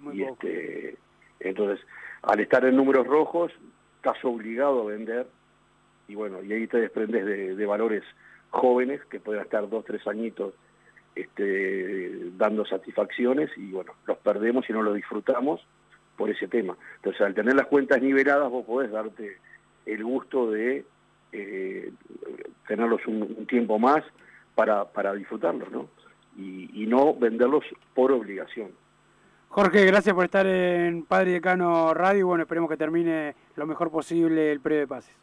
Muy y poco. este entonces al estar en números rojos estás obligado a vender y bueno y ahí te desprendes de, de valores jóvenes que pueden estar dos tres añitos este, dando satisfacciones y bueno los perdemos y no los disfrutamos por ese tema entonces al tener las cuentas niveladas vos podés darte el gusto de eh, tenerlos un, un tiempo más para, para disfrutarlos ¿no? y, y no venderlos por obligación Jorge, gracias por estar en Padre Decano Radio bueno, esperemos que termine lo mejor posible el periodo de pases.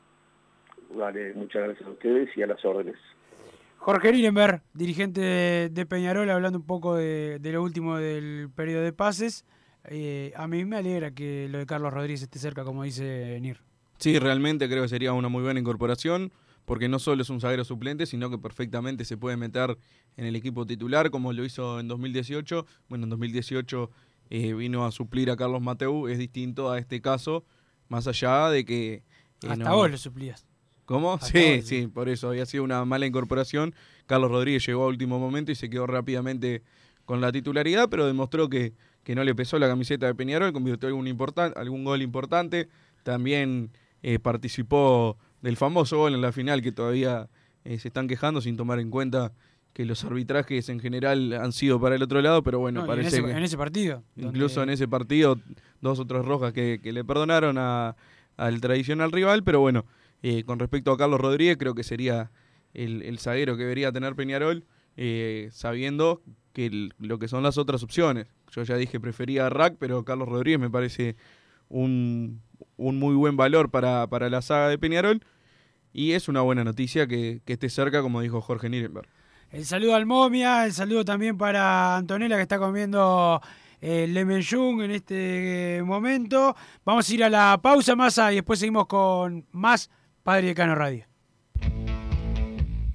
Vale, muchas gracias a ustedes y a las órdenes. Jorge Nirenberg, dirigente de, de Peñarol, hablando un poco de, de lo último del periodo de pases. Eh, a mí me alegra que lo de Carlos Rodríguez esté cerca, como dice Nir. Sí, realmente creo que sería una muy buena incorporación, porque no solo es un zaguero suplente, sino que perfectamente se puede meter en el equipo titular, como lo hizo en 2018. Bueno, en 2018 eh, vino a suplir a Carlos Mateu, es distinto a este caso, más allá de que... eh, Hasta no- vos lo suplías. ¿Cómo? Hasta Sí, vos, sí, por eso había sido una mala incorporación. Carlos Rodríguez llegó a último momento y se quedó rápidamente con la titularidad, pero demostró que, que no le pesó la camiseta de Peñarol, convirtió algún, importan- algún gol importante. También eh, participó del famoso gol en la final que todavía eh, se están quejando sin tomar en cuenta que los arbitrajes en general han sido para el otro lado, pero bueno, No, parece en, ese, que... en ese partido. Incluso donde- en ese partido, dos o tres rojas que, que le perdonaron a- al tradicional rival, pero bueno, eh, con respecto a Carlos Rodríguez, creo que sería el, el zaguero que debería tener Peñarol, eh, sabiendo que el- lo que son las otras opciones. Yo ya dije prefería a Rack, pero Carlos Rodríguez me parece un, un muy buen valor para, para la saga de Peñarol. Y es una buena noticia que, que esté cerca, como dijo Jorge Nierenberg. El saludo al momia, el saludo también para Antonella que está comiendo eh, Lemon Jung en este momento. Vamos a ir a la pausa masa y después seguimos con más Padre Decano Radio.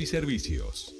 y servicios.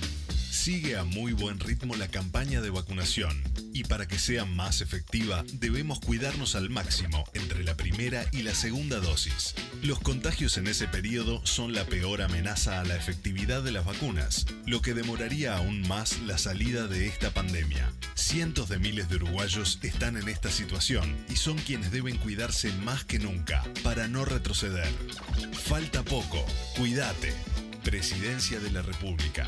Sigue a muy buen ritmo la campaña de vacunación y para que sea más efectiva debemos cuidarnos al máximo entre la primera y la segunda dosis. Los contagios en ese periodo son la peor amenaza a la efectividad de las vacunas, lo que demoraría aún más la salida de esta pandemia. Cientos de miles de uruguayos están en esta situación y son quienes deben cuidarse más que nunca para no retroceder. Falta poco, cuídate. Presidencia de la República.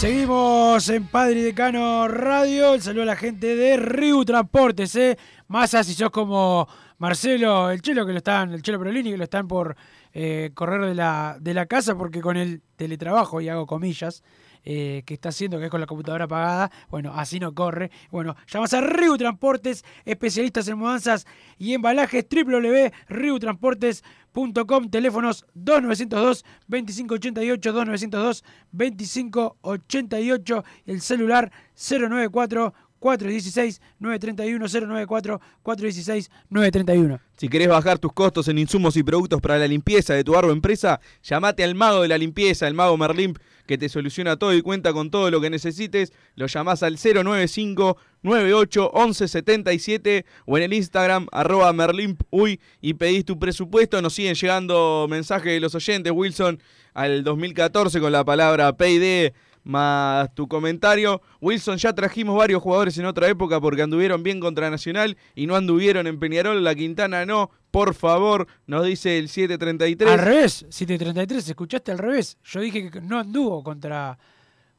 Seguimos en Padre Decano Radio. El saludo a la gente de Riu Transportes, ¿eh? Más si sos como Marcelo, el Chelo, que lo están, el Chelo Prolini, que lo están por eh, correr de la, de la casa, porque con el teletrabajo, y hago comillas, eh, que está haciendo, que es con la computadora apagada, bueno, así no corre. Bueno, llamas a Riu Transportes, especialistas en mudanzas y embalajes, www.riutransportes.com, teléfonos 2902 2588 2902 2588, el celular 094 416-931-094-416-931. Si querés bajar tus costos en insumos y productos para la limpieza de tu barro empresa, llamate al mago de la limpieza, el mago Merlimp, que te soluciona todo y cuenta con todo lo que necesites. Lo llamás al 095 98 11 77 o en el Instagram arroba merlimpuy y pedís tu presupuesto. Nos siguen llegando mensajes de los oyentes, Wilson, al 2014 con la palabra PayD más tu comentario. Wilson, ya trajimos varios jugadores en otra época porque anduvieron bien contra Nacional y no anduvieron en Peñarol. La Quintana no, por favor, nos dice el 733. Al revés, 733, escuchaste al revés. Yo dije que no anduvo contra,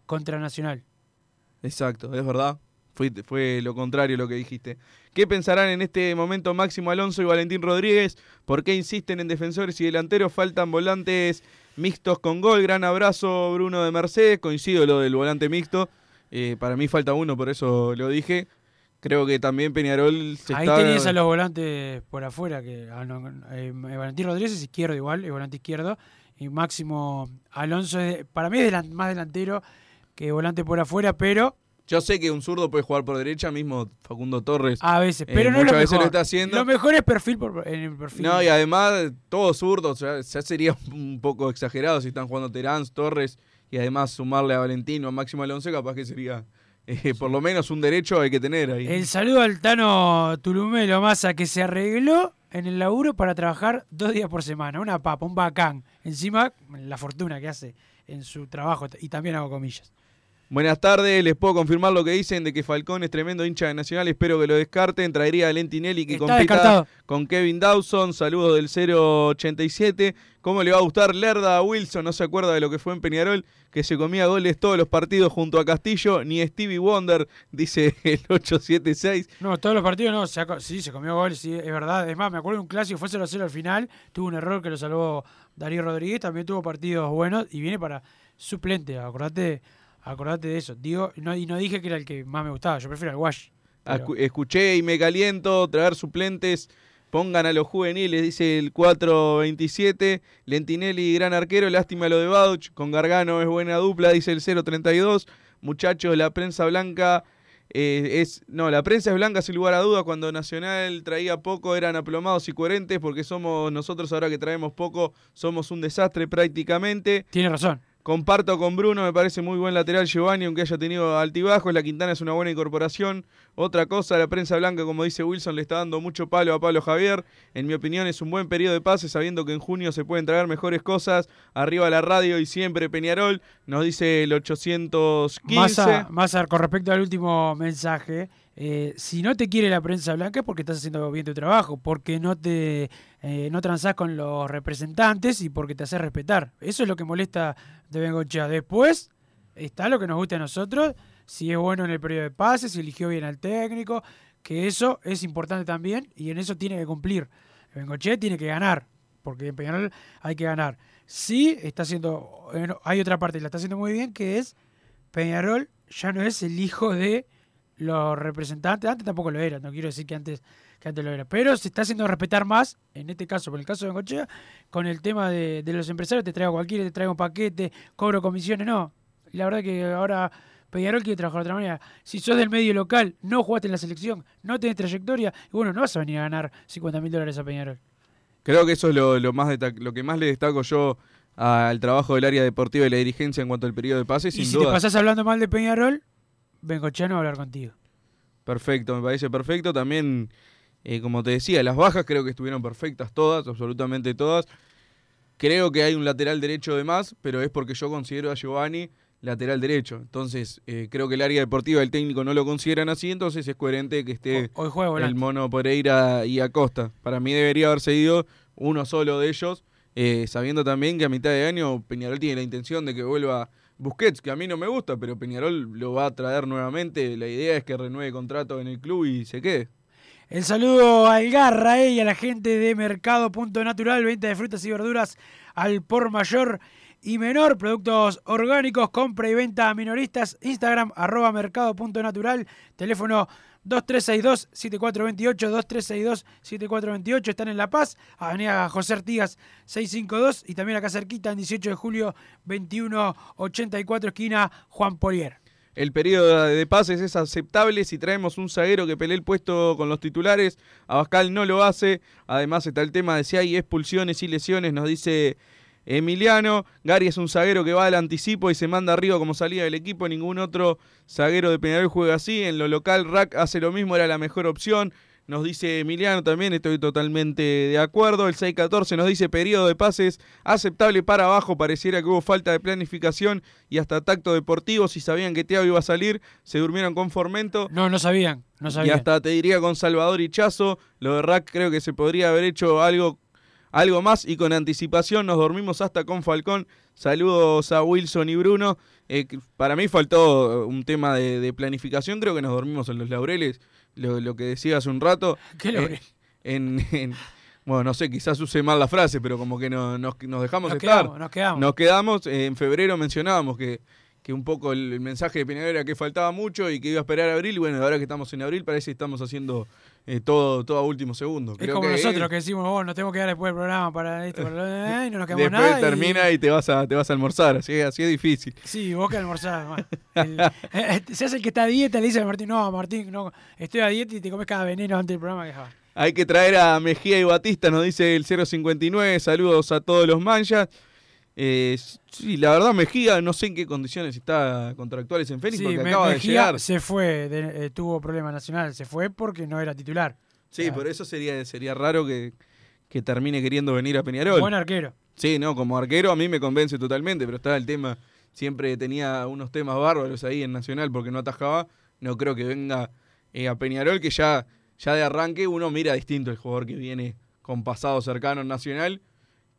contra Nacional. Exacto, es verdad. Fue, fue lo contrario lo que dijiste. ¿Qué pensarán en este momento Máximo Alonso y Valentín Rodríguez? ¿Por qué insisten en defensores y delanteros? Faltan volantes mixtos con gol. Gran abrazo, Bruno de Mercedes. Coincido lo del volante mixto. Eh, para mí falta uno, por eso lo dije. Creo que también Peñarol se Ahí tenías a los volantes por afuera, que ah, eh, Valentín Rodríguez es izquierdo igual, es volante izquierdo. Y Máximo Alonso, para mí es más delantero que volante por afuera, pero yo sé que un zurdo puede jugar por derecha, mismo Facundo Torres. A veces, pero eh, no lo, veces lo está haciendo. Lo mejor es perfil por, en el perfil. No, y además, todos zurdos, ya, sería un poco exagerado si están jugando Terán, Torres, y además sumarle a Valentino, a Máximo Alonso, capaz que sería eh, por lo menos un derecho hay que tener ahí. El saludo al Tano Tulumelo Massa que se arregló en el laburo para trabajar dos días por semana. Una papa, un bacán. Encima, la fortuna que hace en su trabajo, y también hago comillas. Buenas tardes, les puedo confirmar lo que dicen de que Falcón es tremendo hincha de Nacional, espero que lo descarten. Traería a Lentinelli que compita con Kevin Dawson. Saludos del 087. ¿Cómo le va a gustar Lerda a Wilson? No se acuerda de lo que fue en Peñarol, que se comía goles todos los partidos junto a Castillo, ni Stevie Wonder, dice el 876. No, todos los partidos no, sí, se comió goles, sí, es verdad. Es más, me acuerdo de un clásico, fue 0-0 al final, tuvo un error que lo salvó Darío Rodríguez, también tuvo partidos buenos y viene para suplente, acordate Acordate de eso. Digo, no, y no dije que era el que más me gustaba, yo prefiero al Wash. Escuché y me caliento, traer suplentes, pongan a los juveniles, dice el 427. Lentinelli, gran arquero, lástima lo de Bauch. Con Gargano es buena dupla, dice el 032. Muchachos, la prensa blanca eh, es. No, la prensa es blanca sin lugar a dudas. Cuando Nacional traía poco eran aplomados y coherentes, porque somos nosotros ahora que traemos poco, somos un desastre prácticamente. Tiene razón. Comparto con Bruno, me parece muy buen lateral Giovanni, aunque haya tenido altibajos. La Quintana es una buena incorporación. Otra cosa, la prensa blanca, como dice Wilson, le está dando mucho palo a Pablo Javier. En mi opinión, es un buen periodo de pase, sabiendo que en junio se pueden traer mejores cosas. Arriba la radio y siempre Peñarol, nos dice el 815. Más, con respecto al último mensaje, eh, si no te quiere la prensa blanca es porque estás haciendo bien tu trabajo, porque no te eh, no transás con los representantes y porque te haces respetar. Eso es lo que molesta de Bengochea. Después está lo que nos gusta a nosotros, si es bueno en el periodo de pases, si eligió bien al técnico, que eso es importante también y en eso tiene que cumplir. Bengochea tiene que ganar, porque en Peñarol hay que ganar. Sí, está haciendo, hay otra parte que la está haciendo muy bien, que es Peñarol ya no es el hijo de los representantes, antes tampoco lo era, no quiero decir que antes, que antes lo era, pero se está haciendo respetar más, en este caso, por el caso de Bengochea, con el tema de, los empresarios, te traigo cualquiera, te traigo un paquete, cobro comisiones, no. La verdad que ahora Peñarol quiere trabajar de otra manera. Si sos del medio local, no jugaste en la selección, no tenés trayectoria, y bueno, no vas a venir a ganar 50 mil dólares a Peñarol. Creo que eso es lo, lo más lo que más le destaco yo al trabajo del área deportiva y la dirigencia en cuanto al periodo de pases, y sin si duda. te pasás hablando mal de Peñarol, Bengochano va a hablar contigo. Perfecto, me parece perfecto. También, eh, como te decía, las bajas creo que estuvieron perfectas todas, absolutamente todas. Creo que hay un lateral derecho de más, pero es porque yo considero a Giovanni lateral derecho. Entonces, eh, creo que el área deportiva del técnico no lo consideran así, entonces es coherente que esté Hoy el mono Pereira y Acosta. Para mí debería haber seguido uno solo de ellos, eh, sabiendo también que a mitad de año Peñarol tiene la intención de que vuelva Busquets, que a mí no me gusta, pero Peñarol lo va a traer nuevamente. La idea es que renueve contrato en el club y se quede. El saludo al Garra eh, y a la gente de Mercado Punto Natural, venta de frutas y verduras al por mayor y menor, productos orgánicos, compra y venta a minoristas, Instagram arroba mercado punto natural, teléfono 2362-7428, 2362-7428, están en La Paz, Avenida José Artigas 652 y también acá cerquita en 18 de julio 2184, esquina Juan Polier. El periodo de pases es aceptable si traemos un zaguero que pelee el puesto con los titulares. Abascal no lo hace. Además está el tema de si hay expulsiones y lesiones, nos dice Emiliano. Gary es un zaguero que va al anticipo y se manda arriba como salida del equipo. Ningún otro zaguero de Peñarol juega así. En lo local, Rack hace lo mismo, era la mejor opción. Nos dice Emiliano también, estoy totalmente de acuerdo. El 6-14 nos dice periodo de pases aceptable para abajo. Pareciera que hubo falta de planificación y hasta tacto deportivo. Si sabían que Thiago iba a salir, se durmieron con Formento. No, no sabían, no Y sabían. hasta te diría con Salvador y Chazo. Lo de Rack creo que se podría haber hecho algo, algo más y con anticipación. Nos dormimos hasta con Falcón. Saludos a Wilson y Bruno. Eh, para mí faltó un tema de, de planificación. Creo que nos dormimos en los laureles. Lo, lo que decía hace un rato. ¿Qué Eh, laureles? en, en- bueno, no sé, quizás use mal la frase, pero como que no, nos, nos dejamos Nos estar. quedamos, nos quedamos. Nos quedamos. eh, en febrero mencionábamos que, que un poco el, el mensaje de Peñarol era que faltaba mucho y que iba a esperar a abril. Y bueno, ahora que estamos en abril, parece que estamos haciendo eh, todo, todo a último segundo. Es como que nosotros que decimos, vos nos tenemos que dar después del programa para esto, para lo- y no nos quedamos Después nada. termina y, te, vas a, te vas a almorzar, así, así es difícil. Sí, vos que almorzás. man. El- eh, eh, se hace el que está a dieta, le dice a Martín, no, Martín, no, estoy a dieta y te comes cada veneno antes del programa que. Hay que traer a Mejía y Batista, nos dice el 059. Saludos a todos los manchas. Eh, sí, la verdad, Mejía, no sé en qué condiciones está contractuales en Fénix, Sí, porque Me- acaba de llegar. se fue, de- eh, tuvo problema nacional, se fue porque no era titular. Sí, por eso sería, sería raro que, que termine queriendo venir a Peñarol. Buen arquero. Sí, no, como arquero a mí me convence totalmente, pero está el tema, siempre tenía unos temas bárbaros ahí en Nacional porque no atajaba. No creo que venga eh, a Peñarol, que ya, ya de arranque uno mira distinto el jugador que viene con pasado cercano en Nacional,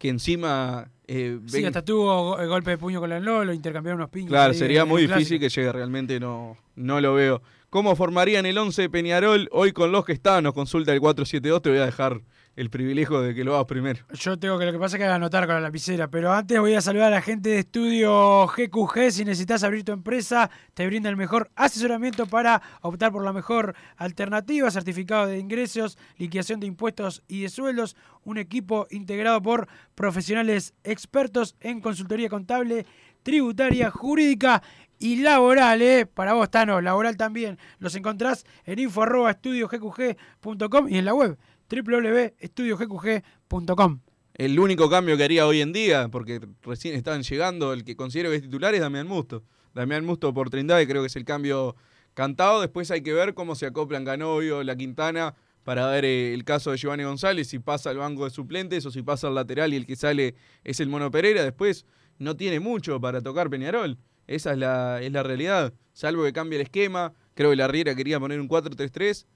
que encima... eh, Sí, ven- hasta tuvo el golpe de puño con la Lolo, intercambiaron unos piños. Claro, ahí sería muy el difícil que llegue, realmente no, no lo veo. ¿Cómo formarían el 11 de Peñarol hoy con los que están? Nos consulta el 472, te voy a dejar el privilegio de que lo hagas primero. Yo tengo que lo que pasa es que anotar con la lapicera, pero antes voy a saludar a la gente de estudio GQG. Si necesitas abrir tu empresa, te brinda el mejor asesoramiento para optar por la mejor alternativa, certificado de ingresos, liquidación de impuestos y de sueldos, un equipo integrado por profesionales expertos en consultoría contable, tributaria, jurídica y laboral, ¿eh? Para vos, Tano, laboral también. Los encontrás en info arroba estudiogqg.com y en la web www.estudiogqg.com. El único cambio que haría hoy en día, porque recién están llegando, el que considero que es titular es Damián Musto. Damián Musto por Trindade creo que es el cambio cantado. Después hay que ver cómo se acoplan Canovio, La Quintana, para ver eh, el caso de Giovanni González, si pasa al banco de suplentes o si pasa al lateral y el que sale es el Mono Pereira. Después no tiene mucho para tocar Peñarol. Esa es la, es la realidad. Salvo que cambie el esquema. Creo que la Riera quería poner un 4-3-3.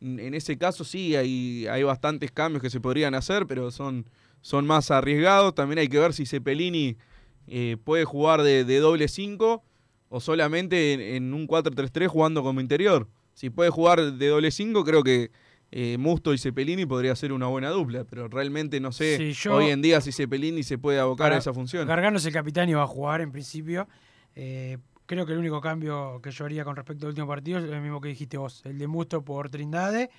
En ese caso sí, hay, hay bastantes cambios que se podrían hacer, pero son, son más arriesgados. También hay que ver si Cepelini eh, puede jugar de, de doble 5 o solamente en, en un 4-3-3 jugando como interior. Si puede jugar de doble 5, creo que eh, Musto y Cepelini podría ser una buena dupla, pero realmente no sé Sí, yo- hoy en día si Cepelini se puede abocar Para- a esa función. Gargano es el capitán y va a jugar en principio. Eh, creo que el único cambio que yo haría con respecto al último partido es el mismo que dijiste vos, el de Musto por Trindade.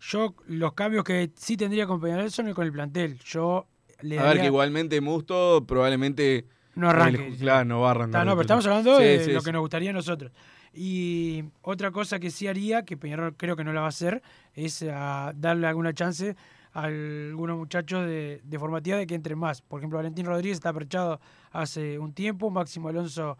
Yo, los cambios que sí tendría con Peñarol son el con el plantel. Yo le A ver, que igualmente Musto probablemente no arranque. El- claro, no va a arrancar. Está, no, pero estamos hablando de Sí, lo sí. que nos gustaría a nosotros. Y otra cosa que sí haría, que Peñarol creo que no la va a hacer, es ah, darle alguna chance a algunos muchachos de, de formativa de que entren más. Por ejemplo, Valentín Rodríguez está aperchado hace un tiempo, Máximo Alonso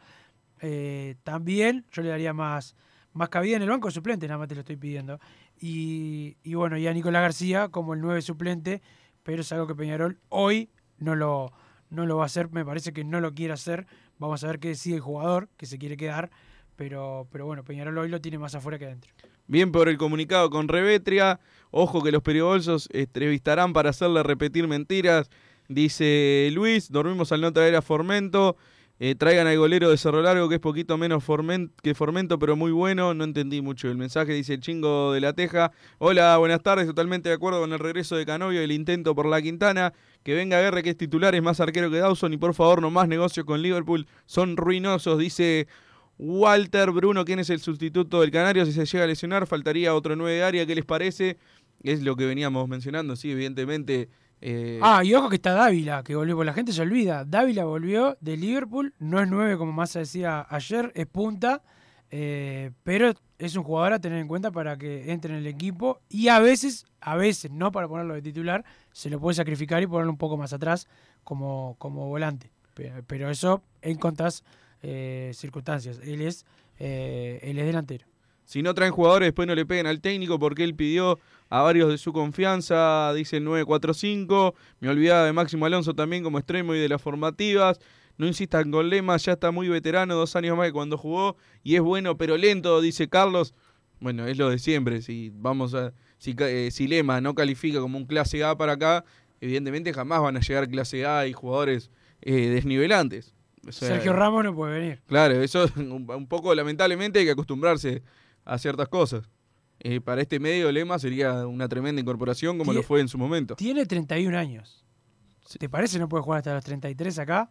eh, también. Yo le daría más, más cabida en el banco suplente, nada más te lo estoy pidiendo. Y, y bueno, y a Nicolás García como el 9 suplente, pero es algo que Peñarol hoy no lo, no lo va a hacer, me parece que no lo quiere hacer. Vamos a ver qué decide el jugador, que se quiere quedar, pero, pero bueno, Peñarol hoy lo tiene más afuera que adentro. Bien por el comunicado con Revetria. Ojo que los peribolsos entrevistarán para hacerle repetir mentiras. Dice Luis, dormimos al no traer a Formento. Eh, traigan al golero de Cerro Largo, que es poquito menos que Formento, pero muy bueno. No entendí mucho el mensaje, dice el chingo de la Teja. Hola, buenas tardes. Totalmente de acuerdo con el regreso de Canovio y el intento por la Quintana. Que venga Guerre, que es titular, es más arquero que Dawson. Y por favor, no más negocios con Liverpool. Son ruinosos, dice Walter Bruno, ¿quién es el sustituto del Canario? Si se llega a lesionar, faltaría otro 9 de área. ¿Qué les parece? Es lo que veníamos mencionando, sí, evidentemente. Eh, Ah, y ojo que está Dávila, que volvió, porque la gente se olvida. Dávila volvió de Liverpool, no es 9 como Massa decía ayer, es punta, eh, pero es un jugador a tener en cuenta para que entre en el equipo y a veces, a veces, no para ponerlo de titular, se lo puede sacrificar y ponerlo un poco más atrás como, como volante. Pe- Pero eso en contas eh, circunstancias. Él es, él es delantero. Si no traen jugadores, después no le peguen al técnico porque él pidió a varios de su confianza, dice el 945. Me olvidaba de Máximo Alonso también como extremo y de las formativas. No insistan con lemas, ya está muy veterano, dos años más que cuando jugó y es bueno pero lento, dice Carlos. Bueno, es lo de siempre. Si vamos a, si, eh, si Lema no califica como un clase A para acá, evidentemente jamás van a llegar clase A y jugadores eh, desnivelantes. O sea, Sergio Ramos no puede venir. Claro, eso un, un poco lamentablemente hay que acostumbrarse a ciertas cosas. Eh, para este medio Lema sería una tremenda incorporación como lo fue en su momento. Tiene 31 años. ¿Te parece no puede jugar hasta los 33 acá?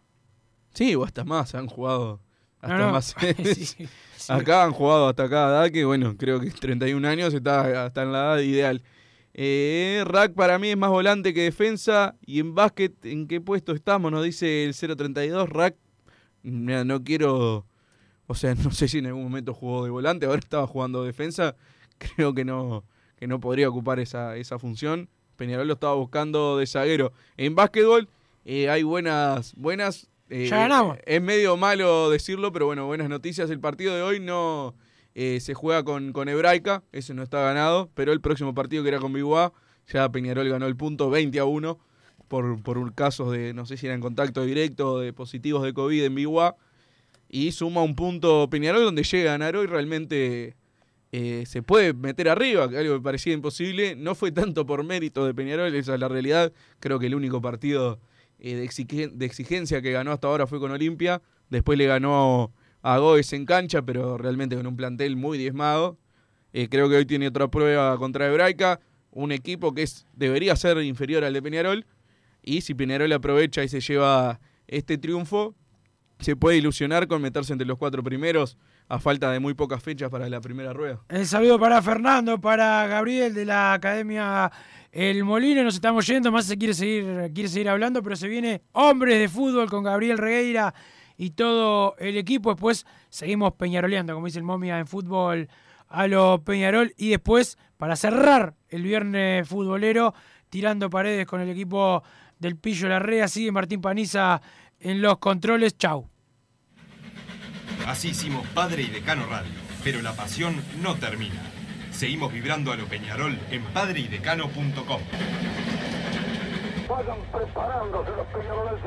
Sí, o hasta más, han jugado hasta No, no. más. Sí, sí. Acá han jugado hasta cada edad, que bueno, creo que 31 años está, está en la edad ideal. Eh, Rack para mí es más volante que defensa. Y en básquet, ¿en qué puesto estamos? Nos dice el 032. Rack, no quiero. O sea, no sé si en algún momento jugó de volante, ahora estaba jugando defensa. Creo que no, que no podría ocupar esa, esa función. Peñarol lo estaba buscando de zaguero. En básquetbol eh, hay buenas, buenas. eh, Ya ganamos. Es medio malo decirlo, pero bueno, buenas noticias. El partido de hoy no eh, se juega con, con Hebraica, ese no está ganado, pero el próximo partido que era con Biguá, ya Peñarol ganó el punto 20 a 1 por, por un caso de, no sé si era en contacto directo de positivos de COVID en Biguá, y suma un punto Peñarol donde llega a ganar hoy realmente eh, se puede meter arriba, algo que parecía imposible. No fue tanto por mérito de Peñarol, esa es la realidad. Creo que el único partido eh, de exigencia que ganó hasta ahora fue con Olimpia. Después le ganó a Goes en cancha, pero realmente con un plantel muy diezmado. Eh, creo que hoy tiene otra prueba contra Hebraica, un equipo que es, debería ser inferior al de Peñarol. Y si Peñarol aprovecha y se lleva este triunfo, se puede ilusionar con meterse entre los cuatro primeros a falta de muy pocas fechas para la primera rueda. El saludo para Fernando, para Gabriel de la Academia El Molino. Nos estamos yendo, más se quiere seguir, quiere seguir hablando, pero se viene Hombres de Fútbol con Gabriel Regueira y todo el equipo. Después seguimos peñaroleando, como dice el momia en fútbol a lo Peñarol. Y después, para cerrar el viernes futbolero, tirando paredes con el equipo del Pillo Larrea, sigue Martín Paniza en los controles. Chau. Así hicimos Padre y Decano Radio, pero la pasión no termina. Seguimos vibrando a lo Peñarol en padreidecano.com. Vayan preparándose los peñaroles.